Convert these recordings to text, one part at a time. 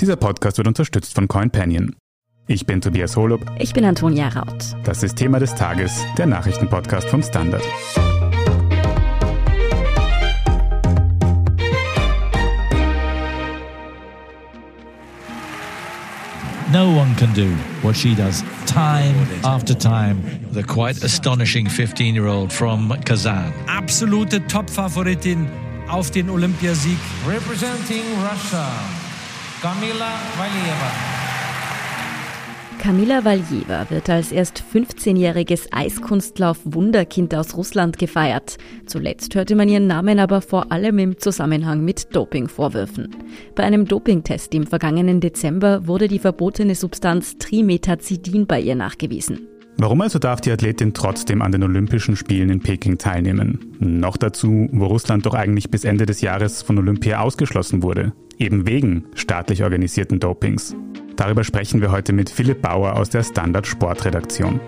Dieser Podcast wird unterstützt von CoinPanion. Ich bin Tobias Holub. Ich bin Antonia Raut. Das ist Thema des Tages, der Nachrichtenpodcast vom Standard. No one can do what she does time after time. The quite astonishing 15 year old from Kazan. Absolute Top-Favoritin auf den Olympiasieg. Representing Russia, Kamila Valieva. Kamila Valjeva wird als erst 15-jähriges Eiskunstlauf-Wunderkind aus Russland gefeiert. Zuletzt hörte man ihren Namen aber vor allem im Zusammenhang mit Dopingvorwürfen. Bei einem Dopingtest im vergangenen Dezember wurde die verbotene Substanz Trimetazidin bei ihr nachgewiesen. Warum also darf die Athletin trotzdem an den Olympischen Spielen in Peking teilnehmen? Noch dazu, wo Russland doch eigentlich bis Ende des Jahres von Olympia ausgeschlossen wurde. Eben wegen staatlich organisierten Dopings. Darüber sprechen wir heute mit Philipp Bauer aus der Standard Sportredaktion.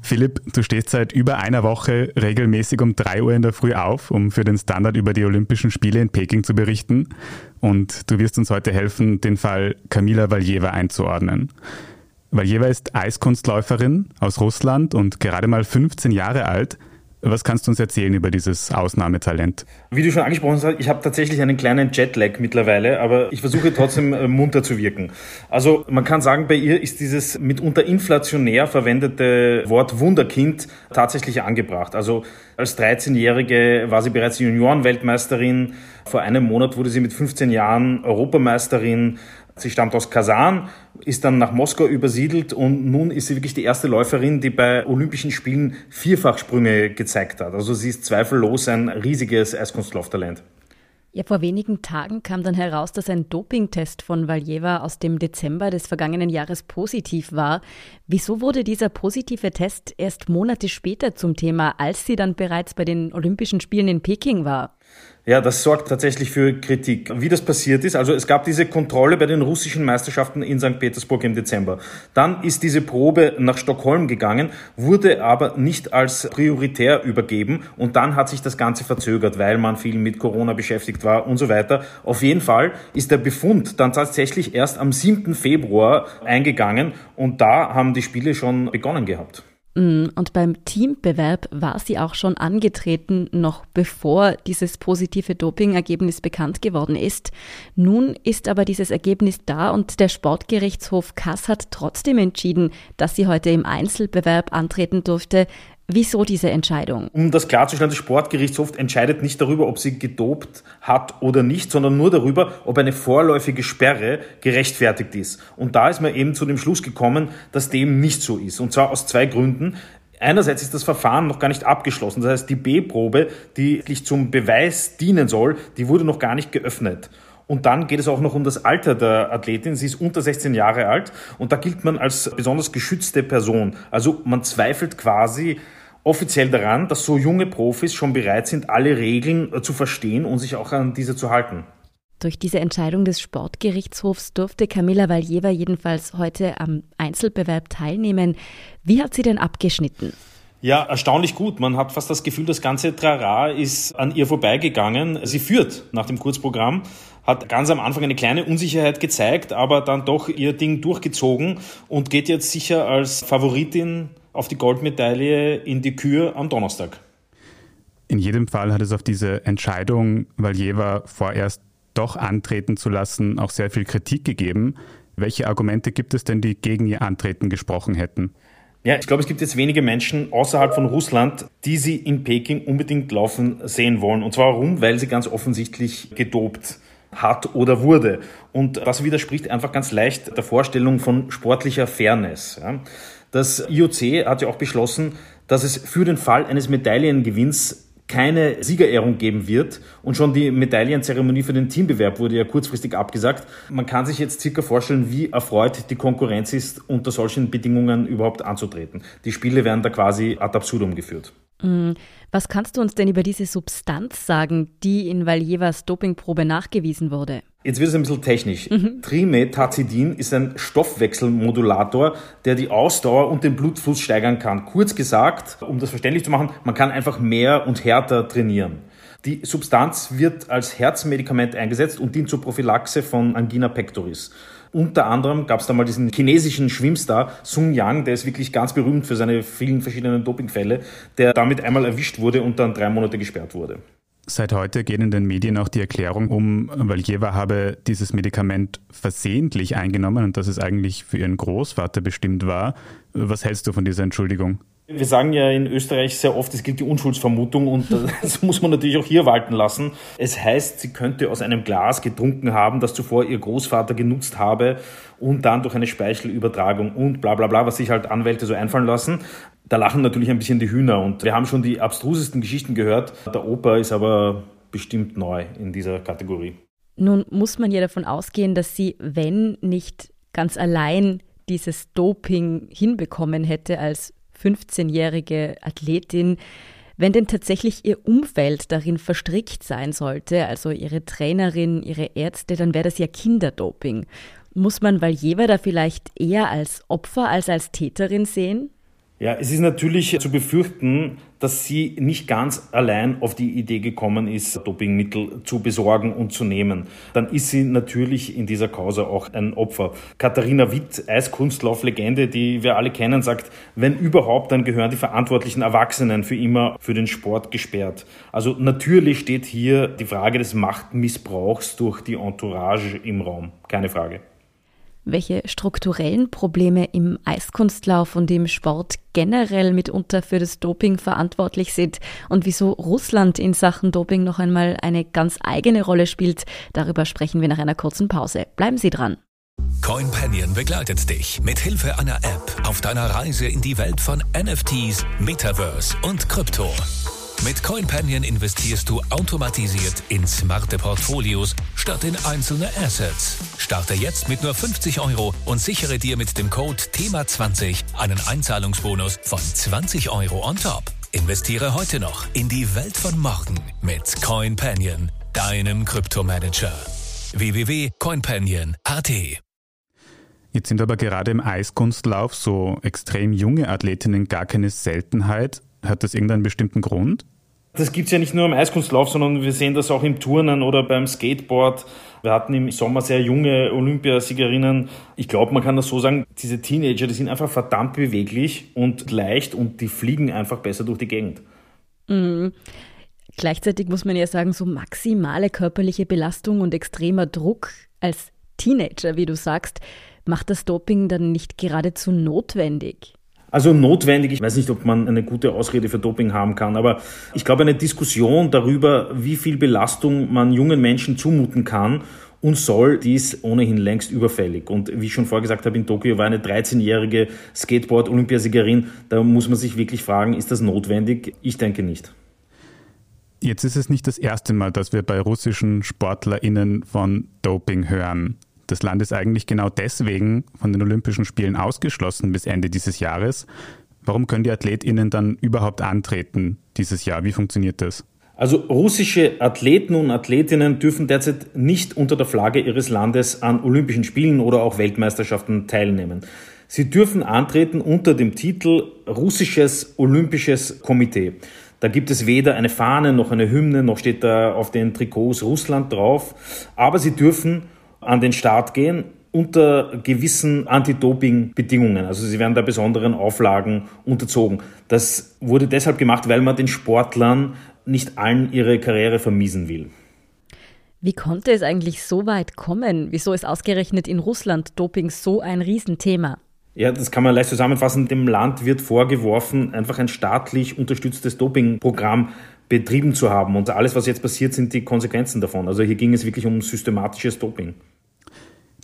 Philipp, du stehst seit über einer Woche regelmäßig um 3 Uhr in der Früh auf, um für den Standard über die Olympischen Spiele in Peking zu berichten. Und du wirst uns heute helfen, den Fall Kamila Valjeva einzuordnen. Valjeva ist Eiskunstläuferin aus Russland und gerade mal 15 Jahre alt – was kannst du uns erzählen über dieses Ausnahmetalent? Wie du schon angesprochen hast, ich habe tatsächlich einen kleinen Jetlag mittlerweile, aber ich versuche trotzdem äh, munter zu wirken. Also man kann sagen, bei ihr ist dieses mitunter inflationär verwendete Wort Wunderkind tatsächlich angebracht. Also als 13-Jährige war sie bereits Juniorenweltmeisterin. Vor einem Monat wurde sie mit 15 Jahren Europameisterin. Sie stammt aus Kasan, ist dann nach Moskau übersiedelt und nun ist sie wirklich die erste Läuferin, die bei Olympischen Spielen Vierfachsprünge gezeigt hat. Also sie ist zweifellos ein riesiges Eiskunstlauftalent. Ja, vor wenigen Tagen kam dann heraus, dass ein Dopingtest von Valjeva aus dem Dezember des vergangenen Jahres positiv war. Wieso wurde dieser positive Test erst Monate später zum Thema, als sie dann bereits bei den Olympischen Spielen in Peking war? Ja, das sorgt tatsächlich für Kritik. Wie das passiert ist, also es gab diese Kontrolle bei den russischen Meisterschaften in St. Petersburg im Dezember. Dann ist diese Probe nach Stockholm gegangen, wurde aber nicht als prioritär übergeben und dann hat sich das Ganze verzögert, weil man viel mit Corona beschäftigt war und so weiter. Auf jeden Fall ist der Befund dann tatsächlich erst am 7. Februar eingegangen und da haben die Spiele schon begonnen gehabt. Mm, und beim Teambewerb war sie auch schon angetreten, noch bevor dieses positive Dopingergebnis bekannt geworden ist. Nun ist aber dieses Ergebnis da und der Sportgerichtshof Kass hat trotzdem entschieden, dass sie heute im Einzelbewerb antreten durfte. Wieso diese Entscheidung? Um das klarzustellen, der Sportgerichtshof entscheidet nicht darüber, ob sie gedopt hat oder nicht, sondern nur darüber, ob eine vorläufige Sperre gerechtfertigt ist. Und da ist man eben zu dem Schluss gekommen, dass dem nicht so ist. Und zwar aus zwei Gründen. Einerseits ist das Verfahren noch gar nicht abgeschlossen. Das heißt, die B-Probe, die zum Beweis dienen soll, die wurde noch gar nicht geöffnet. Und dann geht es auch noch um das Alter der Athletin. Sie ist unter 16 Jahre alt und da gilt man als besonders geschützte Person. Also man zweifelt quasi offiziell daran, dass so junge Profis schon bereit sind, alle Regeln äh, zu verstehen und sich auch an diese zu halten. Durch diese Entscheidung des Sportgerichtshofs durfte Camilla Valjeva jedenfalls heute am Einzelbewerb teilnehmen. Wie hat sie denn abgeschnitten? Ja, erstaunlich gut. Man hat fast das Gefühl, das ganze Trara ist an ihr vorbeigegangen. Sie führt nach dem Kurzprogramm, hat ganz am Anfang eine kleine Unsicherheit gezeigt, aber dann doch ihr Ding durchgezogen und geht jetzt sicher als Favoritin auf die Goldmedaille in die Kür am Donnerstag. In jedem Fall hat es auf diese Entscheidung, Valjeva vorerst doch antreten zu lassen, auch sehr viel Kritik gegeben. Welche Argumente gibt es denn, die gegen ihr Antreten gesprochen hätten? Ja, ich glaube, es gibt jetzt wenige Menschen außerhalb von Russland, die sie in Peking unbedingt laufen sehen wollen. Und zwar warum? Weil sie ganz offensichtlich gedopt hat oder wurde. Und das widerspricht einfach ganz leicht der Vorstellung von sportlicher Fairness. Ja. Das IOC hat ja auch beschlossen, dass es für den Fall eines Medaillengewinns keine Siegerehrung geben wird. Und schon die Medaillenzeremonie für den Teambewerb wurde ja kurzfristig abgesagt. Man kann sich jetzt circa vorstellen, wie erfreut die Konkurrenz ist, unter solchen Bedingungen überhaupt anzutreten. Die Spiele werden da quasi ad absurdum geführt. Mm. Was kannst du uns denn über diese Substanz sagen, die in Valjevas Dopingprobe nachgewiesen wurde? Jetzt wird es ein bisschen technisch. Mhm. Trimetazidin ist ein Stoffwechselmodulator, der die Ausdauer und den Blutfluss steigern kann. Kurz gesagt, um das verständlich zu machen, man kann einfach mehr und härter trainieren. Die Substanz wird als Herzmedikament eingesetzt und dient zur Prophylaxe von Angina pectoris. Unter anderem gab es da mal diesen chinesischen Schwimmstar Sung Yang, der ist wirklich ganz berühmt für seine vielen verschiedenen Dopingfälle, der damit einmal erwischt wurde und dann drei Monate gesperrt wurde. Seit heute geht in den Medien auch die Erklärung um, Valjeva habe dieses Medikament versehentlich eingenommen und dass es eigentlich für ihren Großvater bestimmt war. Was hältst du von dieser Entschuldigung? Wir sagen ja in Österreich sehr oft, es gilt die Unschuldsvermutung und das muss man natürlich auch hier walten lassen. Es heißt, sie könnte aus einem Glas getrunken haben, das zuvor ihr Großvater genutzt habe und dann durch eine Speichelübertragung und bla bla bla, was sich halt Anwälte so einfallen lassen. Da lachen natürlich ein bisschen die Hühner und wir haben schon die abstrusesten Geschichten gehört. Der Opa ist aber bestimmt neu in dieser Kategorie. Nun muss man ja davon ausgehen, dass sie, wenn nicht ganz allein dieses Doping hinbekommen hätte als 15-jährige Athletin, wenn denn tatsächlich ihr Umfeld darin verstrickt sein sollte, also ihre Trainerin, ihre Ärzte, dann wäre das ja Kinderdoping. Muss man Valjeva da vielleicht eher als Opfer als als Täterin sehen? Ja, es ist natürlich zu befürchten, dass sie nicht ganz allein auf die Idee gekommen ist, Dopingmittel zu besorgen und zu nehmen. Dann ist sie natürlich in dieser Causa auch ein Opfer. Katharina Witt, Eiskunstlauflegende, die wir alle kennen, sagt, wenn überhaupt, dann gehören die verantwortlichen Erwachsenen für immer für den Sport gesperrt. Also natürlich steht hier die Frage des Machtmissbrauchs durch die Entourage im Raum. Keine Frage welche strukturellen Probleme im Eiskunstlauf und im Sport generell mitunter für das Doping verantwortlich sind und wieso Russland in Sachen Doping noch einmal eine ganz eigene Rolle spielt, darüber sprechen wir nach einer kurzen Pause. Bleiben Sie dran. CoinPanion begleitet dich mit Hilfe einer App auf deiner Reise in die Welt von NFTs, Metaverse und Krypto. Mit CoinPanion investierst du automatisiert in smarte Portfolios statt in einzelne Assets. Starte jetzt mit nur 50 Euro und sichere dir mit dem Code THEMA20 einen Einzahlungsbonus von 20 Euro on top. Investiere heute noch in die Welt von morgen mit CoinPanion, deinem Kryptomanager. www.coinpanion.at Jetzt sind aber gerade im Eiskunstlauf so extrem junge Athletinnen gar keine Seltenheit. Hat das irgendeinen bestimmten Grund? Das gibt es ja nicht nur im Eiskunstlauf, sondern wir sehen das auch im Turnen oder beim Skateboard. Wir hatten im Sommer sehr junge Olympiasiegerinnen. Ich glaube, man kann das so sagen, diese Teenager, die sind einfach verdammt beweglich und leicht und die fliegen einfach besser durch die Gegend. Mhm. Gleichzeitig muss man ja sagen, so maximale körperliche Belastung und extremer Druck als Teenager, wie du sagst, macht das Doping dann nicht geradezu notwendig? Also notwendig, ich weiß nicht, ob man eine gute Ausrede für Doping haben kann, aber ich glaube, eine Diskussion darüber, wie viel Belastung man jungen Menschen zumuten kann und soll, die ist ohnehin längst überfällig. Und wie ich schon vorgesagt habe, in Tokio war eine 13-jährige Skateboard-Olympiasiegerin. Da muss man sich wirklich fragen, ist das notwendig? Ich denke nicht. Jetzt ist es nicht das erste Mal, dass wir bei russischen SportlerInnen von Doping hören. Das Land ist eigentlich genau deswegen von den Olympischen Spielen ausgeschlossen bis Ende dieses Jahres. Warum können die AthletInnen dann überhaupt antreten dieses Jahr? Wie funktioniert das? Also russische Athleten und Athletinnen dürfen derzeit nicht unter der Flagge ihres Landes an Olympischen Spielen oder auch Weltmeisterschaften teilnehmen. Sie dürfen antreten unter dem Titel Russisches Olympisches Komitee. Da gibt es weder eine Fahne noch eine Hymne, noch steht da auf den Trikots Russland drauf. Aber sie dürfen an den Start gehen unter gewissen Anti-Doping-Bedingungen. Also sie werden da besonderen Auflagen unterzogen. Das wurde deshalb gemacht, weil man den Sportlern nicht allen ihre Karriere vermiesen will. Wie konnte es eigentlich so weit kommen? Wieso ist ausgerechnet in Russland Doping so ein Riesenthema? Ja, das kann man leicht zusammenfassen. Dem Land wird vorgeworfen, einfach ein staatlich unterstütztes Dopingprogramm betrieben zu haben. Und alles, was jetzt passiert, sind die Konsequenzen davon. Also hier ging es wirklich um systematisches Doping.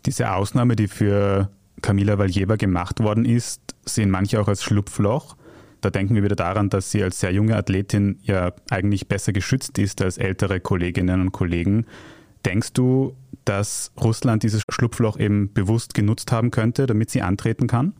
Diese Ausnahme, die für Kamila Valjeva gemacht worden ist, sehen manche auch als Schlupfloch. Da denken wir wieder daran, dass sie als sehr junge Athletin ja eigentlich besser geschützt ist als ältere Kolleginnen und Kollegen. Denkst du, dass Russland dieses Schlupfloch eben bewusst genutzt haben könnte, damit sie antreten kann?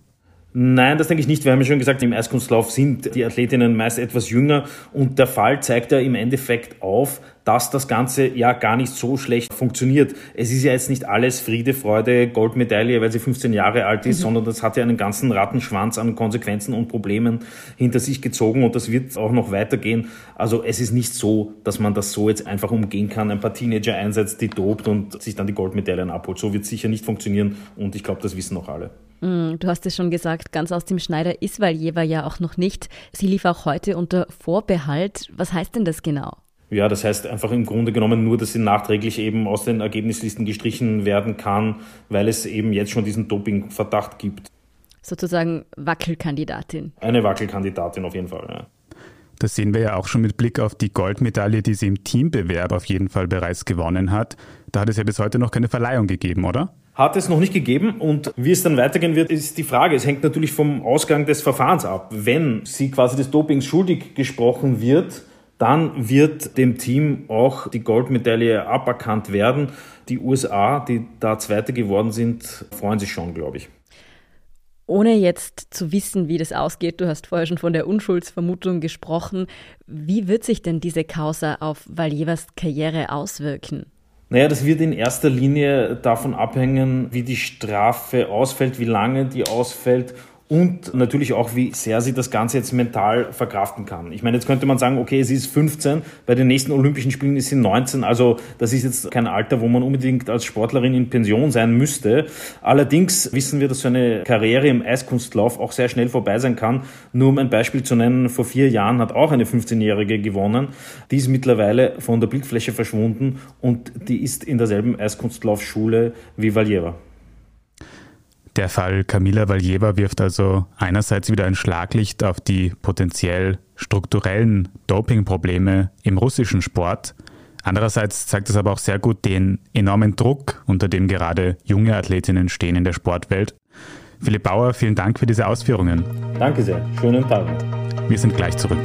Nein, das denke ich nicht. Wir haben ja schon gesagt, im Eiskunstlauf sind die Athletinnen meist etwas jünger und der Fall zeigt ja im Endeffekt auf, dass das Ganze ja gar nicht so schlecht funktioniert. Es ist ja jetzt nicht alles Friede, Freude, Goldmedaille, weil sie 15 Jahre alt ist, mhm. sondern das hat ja einen ganzen Rattenschwanz an Konsequenzen und Problemen hinter sich gezogen und das wird auch noch weitergehen. Also es ist nicht so, dass man das so jetzt einfach umgehen kann, ein paar Teenager einsetzt, die dobt und sich dann die Goldmedaillen abholt. So wird es sicher nicht funktionieren und ich glaube, das wissen auch alle. Mhm, du hast es schon gesagt, ganz aus dem Schneider ist Valjeva ja auch noch nicht. Sie lief auch heute unter Vorbehalt. Was heißt denn das genau? Ja, das heißt einfach im Grunde genommen nur, dass sie nachträglich eben aus den Ergebnislisten gestrichen werden kann, weil es eben jetzt schon diesen Dopingverdacht gibt. Sozusagen Wackelkandidatin. Eine Wackelkandidatin auf jeden Fall, ja. Das sehen wir ja auch schon mit Blick auf die Goldmedaille, die sie im Teambewerb auf jeden Fall bereits gewonnen hat. Da hat es ja bis heute noch keine Verleihung gegeben, oder? Hat es noch nicht gegeben und wie es dann weitergehen wird, ist die Frage. Es hängt natürlich vom Ausgang des Verfahrens ab. Wenn sie quasi des Dopings schuldig gesprochen wird, dann wird dem Team auch die Goldmedaille aberkannt werden. Die USA, die da Zweite geworden sind, freuen sich schon, glaube ich. Ohne jetzt zu wissen, wie das ausgeht, du hast vorher schon von der Unschuldsvermutung gesprochen, wie wird sich denn diese Causa auf Valjevas Karriere auswirken? Naja, das wird in erster Linie davon abhängen, wie die Strafe ausfällt, wie lange die ausfällt und natürlich auch, wie sehr sie das Ganze jetzt mental verkraften kann. Ich meine, jetzt könnte man sagen, okay, sie ist 15, bei den nächsten Olympischen Spielen ist sie 19, also das ist jetzt kein Alter, wo man unbedingt als Sportlerin in Pension sein müsste. Allerdings wissen wir, dass so eine Karriere im Eiskunstlauf auch sehr schnell vorbei sein kann. Nur um ein Beispiel zu nennen, vor vier Jahren hat auch eine 15-Jährige gewonnen. Die ist mittlerweile von der Bildfläche verschwunden und die ist in derselben Eiskunstlaufschule wie Valjeva. Der Fall Kamila Valjeva wirft also einerseits wieder ein Schlaglicht auf die potenziell strukturellen Dopingprobleme im russischen Sport. Andererseits zeigt es aber auch sehr gut den enormen Druck, unter dem gerade junge Athletinnen stehen in der Sportwelt. Philipp Bauer, vielen Dank für diese Ausführungen. Danke sehr. Schönen Tag. Wir sind gleich zurück.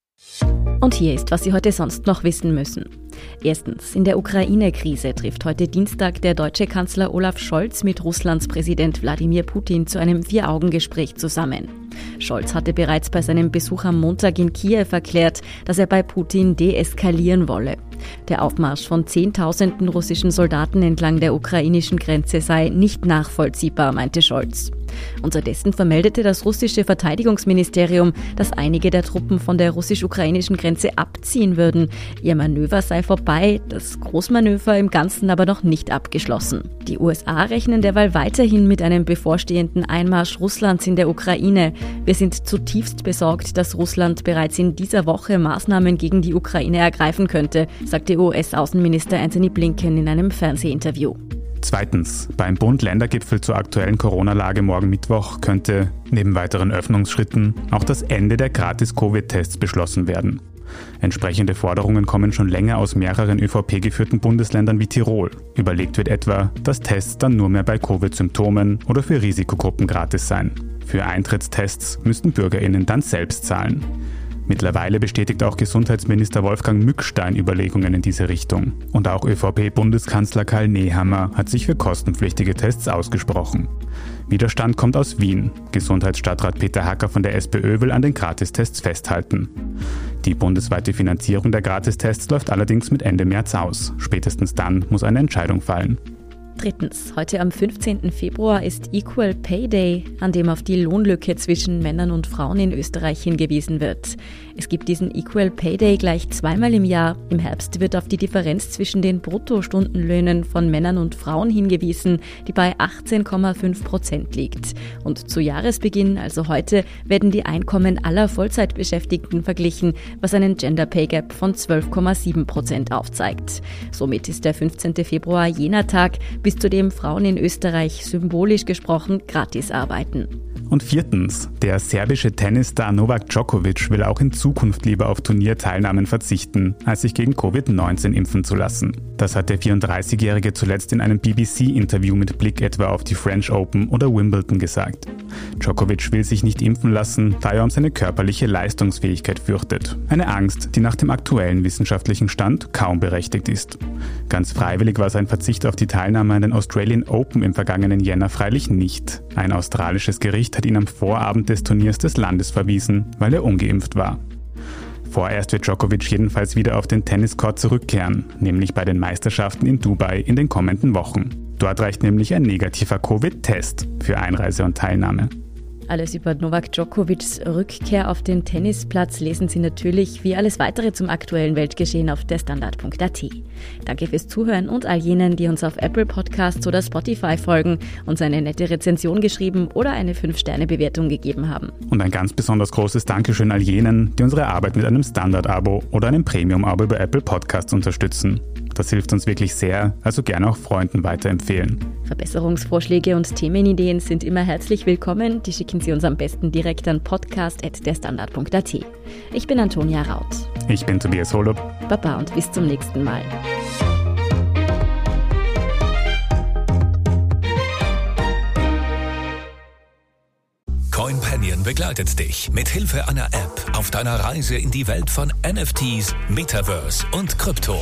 und hier ist, was Sie heute sonst noch wissen müssen. Erstens, in der Ukraine-Krise trifft heute Dienstag der deutsche Kanzler Olaf Scholz mit Russlands Präsident Wladimir Putin zu einem Vier-Augen-Gespräch zusammen. Scholz hatte bereits bei seinem Besuch am Montag in Kiew erklärt, dass er bei Putin deeskalieren wolle. Der Aufmarsch von Zehntausenden russischen Soldaten entlang der ukrainischen Grenze sei nicht nachvollziehbar, meinte Scholz. Unterdessen vermeldete das russische Verteidigungsministerium, dass einige der Truppen von der russisch-ukrainischen Grenze abziehen würden. Ihr Manöver sei vorbei, das Großmanöver im Ganzen aber noch nicht abgeschlossen. Die USA rechnen derweil weiterhin mit einem bevorstehenden Einmarsch Russlands in der Ukraine. Wir sind zutiefst besorgt, dass Russland bereits in dieser Woche Maßnahmen gegen die Ukraine ergreifen könnte, sagte US-Außenminister Anthony Blinken in einem Fernsehinterview. Zweitens, beim Bund-Länder-Gipfel zur aktuellen Corona-Lage morgen Mittwoch könnte neben weiteren Öffnungsschritten auch das Ende der Gratis-Covid-Tests beschlossen werden. Entsprechende Forderungen kommen schon länger aus mehreren ÖVP-geführten Bundesländern wie Tirol. Überlegt wird etwa, dass Tests dann nur mehr bei Covid-Symptomen oder für Risikogruppen gratis seien. Für Eintrittstests müssten Bürgerinnen dann selbst zahlen. Mittlerweile bestätigt auch Gesundheitsminister Wolfgang Mückstein Überlegungen in diese Richtung. Und auch ÖVP-Bundeskanzler Karl Nehammer hat sich für kostenpflichtige Tests ausgesprochen. Widerstand kommt aus Wien. Gesundheitsstadtrat Peter Hacker von der SPÖ will an den Gratistests festhalten. Die bundesweite Finanzierung der Gratistests läuft allerdings mit Ende März aus. Spätestens dann muss eine Entscheidung fallen. Drittens, heute am 15. Februar ist Equal Pay Day, an dem auf die Lohnlücke zwischen Männern und Frauen in Österreich hingewiesen wird. Es gibt diesen Equal Pay Day gleich zweimal im Jahr. Im Herbst wird auf die Differenz zwischen den Bruttostundenlöhnen von Männern und Frauen hingewiesen, die bei 18,5 Prozent liegt. Und zu Jahresbeginn, also heute, werden die Einkommen aller Vollzeitbeschäftigten verglichen, was einen Gender Pay Gap von 12,7 Prozent aufzeigt. Somit ist der 15. Februar jener Tag, bis zudem Frauen in Österreich symbolisch gesprochen gratis arbeiten. Und viertens, der serbische Tennisstar Novak Djokovic will auch in Zukunft lieber auf Turnierteilnahmen verzichten, als sich gegen Covid-19 impfen zu lassen. Das hat der 34-Jährige zuletzt in einem BBC-Interview mit Blick etwa auf die French Open oder Wimbledon gesagt. Djokovic will sich nicht impfen lassen, da er um seine körperliche Leistungsfähigkeit fürchtet. Eine Angst, die nach dem aktuellen wissenschaftlichen Stand kaum berechtigt ist. Ganz freiwillig war sein Verzicht auf die Teilnahme an den Australian Open im vergangenen Jänner freilich nicht. Ein australisches Gericht hat ihn am Vorabend des Turniers des Landes verwiesen, weil er ungeimpft war. Vorerst wird Djokovic jedenfalls wieder auf den Tenniscourt zurückkehren, nämlich bei den Meisterschaften in Dubai in den kommenden Wochen. Dort reicht nämlich ein negativer Covid-Test für Einreise und Teilnahme. Alles über Novak Djokovics Rückkehr auf den Tennisplatz lesen Sie natürlich wie alles weitere zum aktuellen Weltgeschehen auf der Standard.at. Danke fürs Zuhören und all jenen, die uns auf Apple Podcasts oder Spotify folgen, uns eine nette Rezension geschrieben oder eine 5-Sterne-Bewertung gegeben haben. Und ein ganz besonders großes Dankeschön all jenen, die unsere Arbeit mit einem Standard-Abo oder einem Premium-Abo über Apple Podcasts unterstützen. Das hilft uns wirklich sehr, also gerne auch Freunden weiterempfehlen. Verbesserungsvorschläge und Themenideen sind immer herzlich willkommen. Die schicken Sie uns am besten direkt an podcast.derstandard.at. Ich bin Antonia Raut. Ich bin Tobias Holub. Baba und bis zum nächsten Mal. CoinPanion begleitet dich mit Hilfe einer App auf deiner Reise in die Welt von NFTs, Metaverse und Krypto.